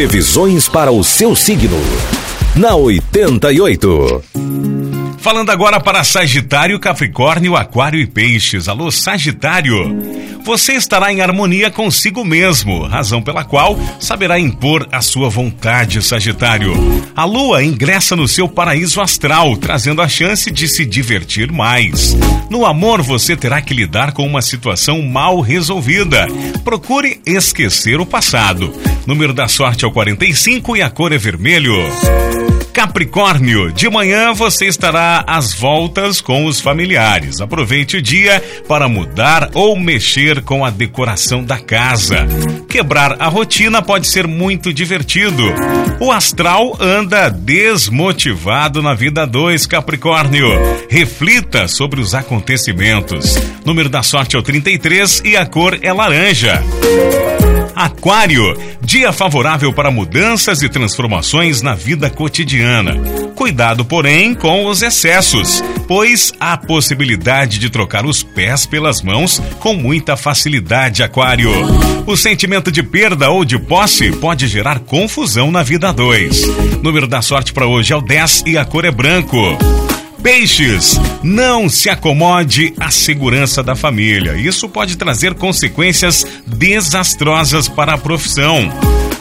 Previsões para o seu signo. Na 88. Falando agora para Sagitário, Capricórnio, Aquário e Peixes. Alô, Sagitário. Você estará em harmonia consigo mesmo, razão pela qual saberá impor a sua vontade, Sagitário. A lua ingressa no seu paraíso astral, trazendo a chance de se divertir mais. No amor, você terá que lidar com uma situação mal resolvida. Procure esquecer o passado. Número da sorte é o 45 e a cor é vermelho. Capricórnio, de manhã você estará às voltas com os familiares. Aproveite o dia para mudar ou mexer com a decoração da casa. Quebrar a rotina pode ser muito divertido. O astral anda desmotivado na vida 2, Capricórnio. Reflita sobre os acontecimentos. Número da sorte é o 33 e a cor é laranja. Aquário, dia favorável para mudanças e transformações na vida cotidiana. Cuidado, porém, com os excessos, pois há possibilidade de trocar os pés pelas mãos com muita facilidade, Aquário. O sentimento de perda ou de posse pode gerar confusão na vida 2. Número da sorte para hoje é o 10 e a cor é branco. Peixes, não se acomode à segurança da família. Isso pode trazer consequências desastrosas para a profissão.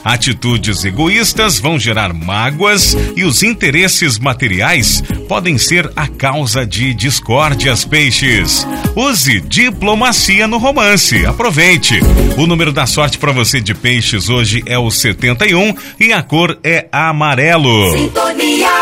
Atitudes egoístas vão gerar mágoas e os interesses materiais podem ser a causa de discórdias, peixes. Use diplomacia no romance. Aproveite. O número da sorte para você de peixes hoje é o 71 e a cor é amarelo. Sintonia